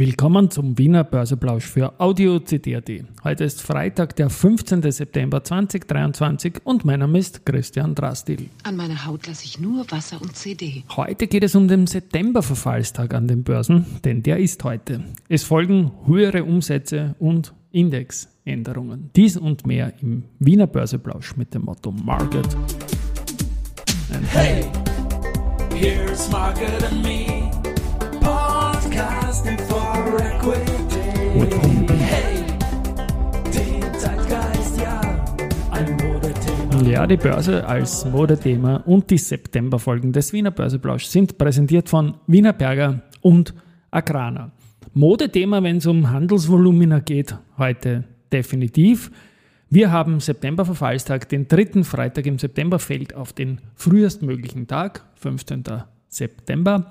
Willkommen zum Wiener Börseplausch für Audio CD.at. Heute ist Freitag, der 15. September 2023 und mein Name ist Christian Drastil. An meiner Haut lasse ich nur Wasser und CD. Heute geht es um den September-Verfallstag an den Börsen, denn der ist heute. Es folgen höhere Umsätze und Indexänderungen. Dies und mehr im Wiener Börseplausch mit dem Motto Market. And hey, here's Market and me. Ja, die Börse als Modethema und die Septemberfolgen des Wiener Börseplausch sind präsentiert von Wiener Berger und Agrana. Modethema, wenn es um Handelsvolumina geht, heute definitiv. Wir haben September-Verfallstag, den dritten Freitag im September fällt auf den frühestmöglichen Tag, 15. September.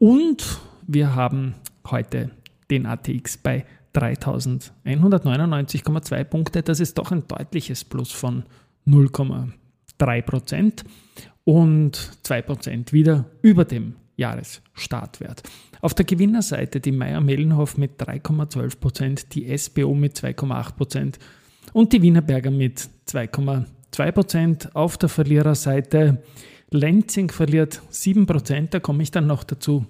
Und wir haben heute den ATX bei 3199,2 Punkte. Das ist doch ein deutliches Plus von 0,3 Prozent und 2 Prozent wieder über dem Jahresstartwert. Auf der Gewinnerseite die Meier-Mellenhof mit 3,12 Prozent, die SBO mit 2,8 Prozent und die Wienerberger mit 2,2 Prozent. Auf der Verliererseite Lenzing verliert 7 Prozent, da komme ich dann noch dazu.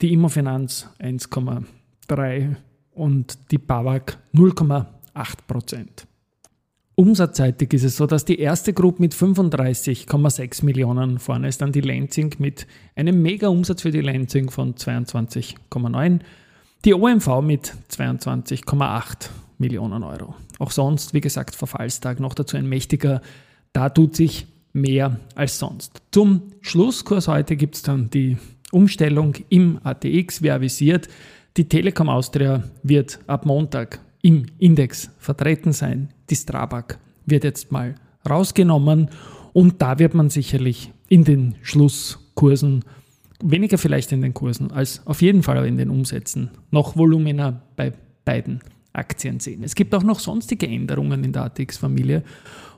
Die Immofinanz 1,3 und die BAWAG 0,8 Prozent. Umsatzseitig ist es so, dass die erste Gruppe mit 35,6 Millionen vorne ist, dann die Lenzing mit einem Mega-Umsatz für die Lenzing von 22,9, die OMV mit 22,8 Millionen Euro. Auch sonst, wie gesagt, Verfallstag noch dazu ein mächtiger, da tut sich mehr als sonst. Zum Schlusskurs heute gibt es dann die Umstellung im ATX, wie avisiert. Die Telekom Austria wird ab Montag im Index vertreten sein. Die Strabag wird jetzt mal rausgenommen und da wird man sicherlich in den Schlusskursen, weniger vielleicht in den Kursen, als auf jeden Fall in den Umsätzen, noch Volumina bei beiden Aktien sehen. Es gibt auch noch sonstige Änderungen in der ATX-Familie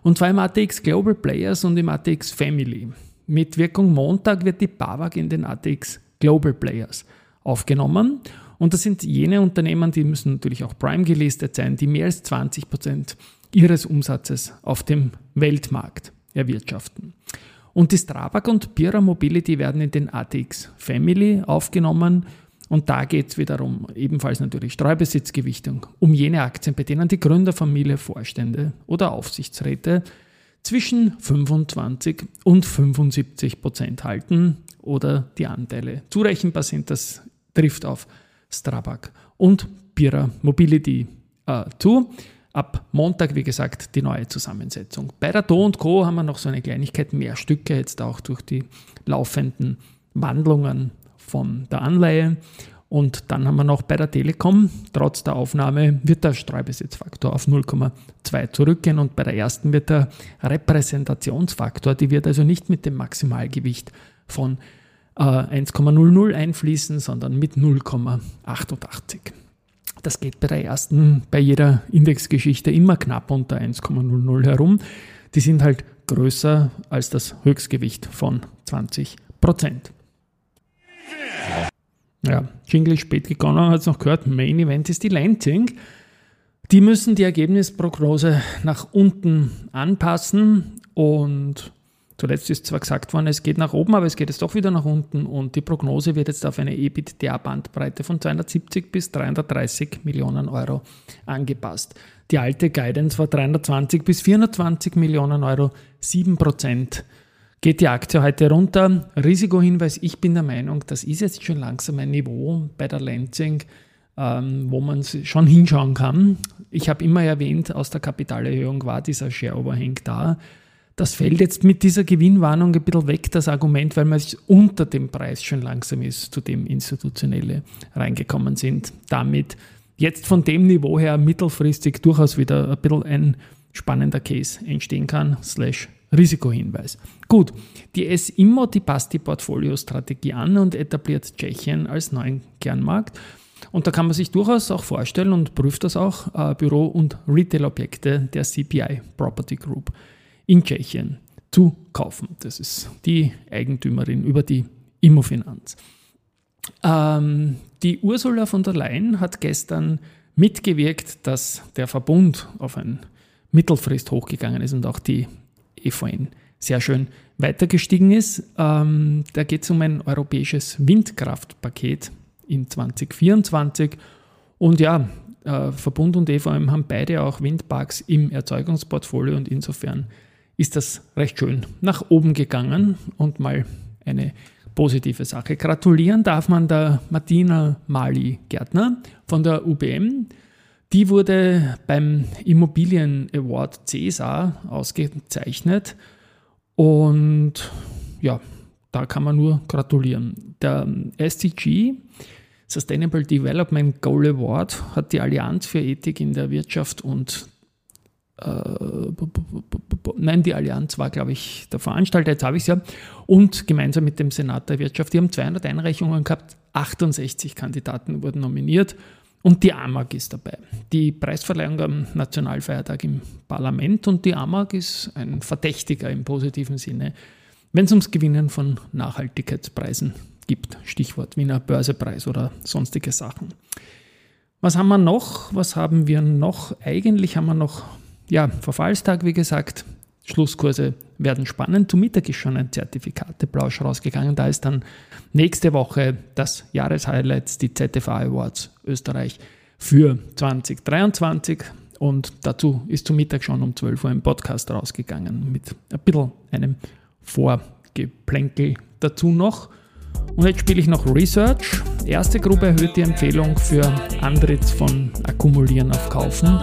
und zwar im ATX Global Players und im ATX Family. Mit Wirkung Montag wird die BAWAG in den ATX Global Players aufgenommen und das sind jene Unternehmen, die müssen natürlich auch Prime gelistet sein, die mehr als 20 Prozent ihres Umsatzes auf dem Weltmarkt erwirtschaften. Und die Strabag und Pira Mobility werden in den ATX Family aufgenommen. Und da geht es wiederum ebenfalls natürlich Streubesitzgewichtung, um jene Aktien, bei denen die Gründerfamilie, Vorstände oder Aufsichtsräte zwischen 25 und 75 Prozent halten oder die Anteile zurechenbar sind. Das trifft auf Strabag und Pira Mobility äh, zu. Ab Montag, wie gesagt, die neue Zusammensetzung. Bei der Do Co. haben wir noch so eine Kleinigkeit, mehr Stücke jetzt auch durch die laufenden Wandlungen von der Anleihe. Und dann haben wir noch bei der Telekom, trotz der Aufnahme wird der Streubesitzfaktor auf 0,2 zurückgehen und bei der ersten wird der Repräsentationsfaktor, die wird also nicht mit dem Maximalgewicht von 1,00 äh, einfließen, sondern mit 0,88. Das geht bei der ersten, bei jeder Indexgeschichte immer knapp unter 1,00 herum. Die sind halt größer als das Höchstgewicht von 20 Prozent. Ja, Jingle spät gegangen, hat es noch gehört. Main Event ist die Lansing. Die müssen die Ergebnisprognose nach unten anpassen und Zuletzt ist zwar gesagt worden, es geht nach oben, aber es geht jetzt doch wieder nach unten und die Prognose wird jetzt auf eine EBITDA-Bandbreite von 270 bis 330 Millionen Euro angepasst. Die alte Guidance war 320 bis 420 Millionen Euro, 7 Prozent. Geht die Aktie heute runter? Risikohinweis, ich bin der Meinung, das ist jetzt schon langsam ein Niveau bei der Lansing, ähm, wo man schon hinschauen kann. Ich habe immer erwähnt, aus der Kapitalerhöhung war dieser Share-Overhang da. Das fällt jetzt mit dieser Gewinnwarnung ein bisschen weg, das Argument, weil man unter dem Preis schon langsam ist, zu dem Institutionelle reingekommen sind. Damit jetzt von dem Niveau her mittelfristig durchaus wieder ein bisschen ein spannender Case entstehen kann, slash Risikohinweis. Gut, die S-Immo, die passt die Portfoliostrategie an und etabliert Tschechien als neuen Kernmarkt. Und da kann man sich durchaus auch vorstellen und prüft das auch, äh, Büro- und Retail-Objekte der CPI Property Group in Tschechien zu kaufen. Das ist die Eigentümerin über die Immofinanz. Ähm, die Ursula von der Leyen hat gestern mitgewirkt, dass der Verbund auf ein Mittelfrist hochgegangen ist und auch die EVN sehr schön weitergestiegen ist. Ähm, da geht es um ein europäisches Windkraftpaket in 2024. Und ja, äh, Verbund und EVM haben beide auch Windparks im Erzeugungsportfolio und insofern ist das recht schön nach oben gegangen und mal eine positive Sache. Gratulieren darf man der Martina Mali Gärtner von der UBM. Die wurde beim Immobilien Award Cäsar ausgezeichnet und ja, da kann man nur gratulieren. Der SDG, Sustainable Development Goal Award, hat die Allianz für Ethik in der Wirtschaft und nein, die Allianz war, glaube ich, der Veranstalter, jetzt habe ich es ja, und gemeinsam mit dem Senat der Wirtschaft, die haben 200 Einreichungen gehabt, 68 Kandidaten wurden nominiert und die AMAG ist dabei. Die Preisverleihung am Nationalfeiertag im Parlament und die AMAG ist ein Verdächtiger im positiven Sinne, wenn es ums Gewinnen von Nachhaltigkeitspreisen gibt. Stichwort Wiener Börsepreis oder sonstige Sachen. Was haben wir noch? Was haben wir noch? Eigentlich haben wir noch, ja, Verfallstag, wie gesagt. Schlusskurse werden spannend. Zum Mittag ist schon ein Zertifikateplausch rausgegangen. Da ist dann nächste Woche das Jahreshighlights, die ZFA Awards Österreich für 2023. Und dazu ist zum Mittag schon um 12 Uhr ein Podcast rausgegangen mit ein bisschen einem Vorgeplänkel dazu noch. Und jetzt spiele ich noch Research. Erste Gruppe erhöht die Empfehlung für Antritts von Akkumulieren auf Kaufen.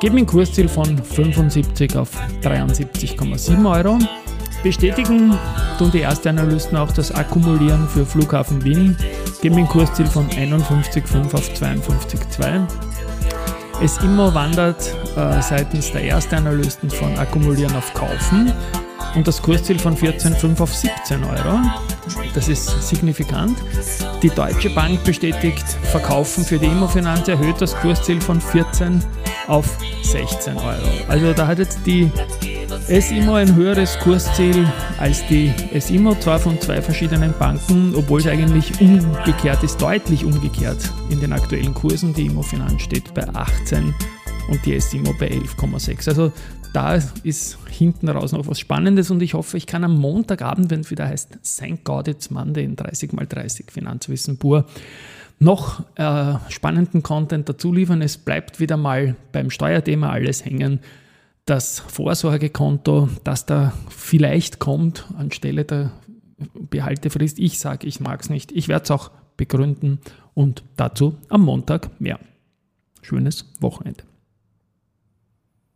Geben ein Kursziel von 75 auf 73,7 Euro. Bestätigen tun die Erstanalysten auch das Akkumulieren für Flughafen Wien. Geben ein Kursziel von 51,5 auf 52,2. Es immer wandert äh, seitens der Erstanalysten von Akkumulieren auf Kaufen und das Kursziel von 14,5 auf 17 Euro. Das ist signifikant. Die Deutsche Bank bestätigt, Verkaufen für die Immofinanz erhöht das Kursziel von 14 auf 16 Euro. Also da hat jetzt die SIMO ein höheres Kursziel als die SIMO, zwar von zwei verschiedenen Banken, obwohl es eigentlich umgekehrt ist, deutlich umgekehrt in den aktuellen Kursen. Die Immofinanz steht bei 18 und die SIMO bei 11,6. Also da ist hinten raus noch was Spannendes und ich hoffe, ich kann am Montagabend, wenn es wieder heißt, Thank God It's Monday in 30x30 Finanzwissen pur, noch äh, spannenden Content dazu liefern. Es bleibt wieder mal beim Steuerthema alles hängen. Das Vorsorgekonto, das da vielleicht kommt anstelle der Behaltefrist. Ich sage, ich mag es nicht. Ich werde es auch begründen und dazu am Montag mehr. Schönes Wochenende.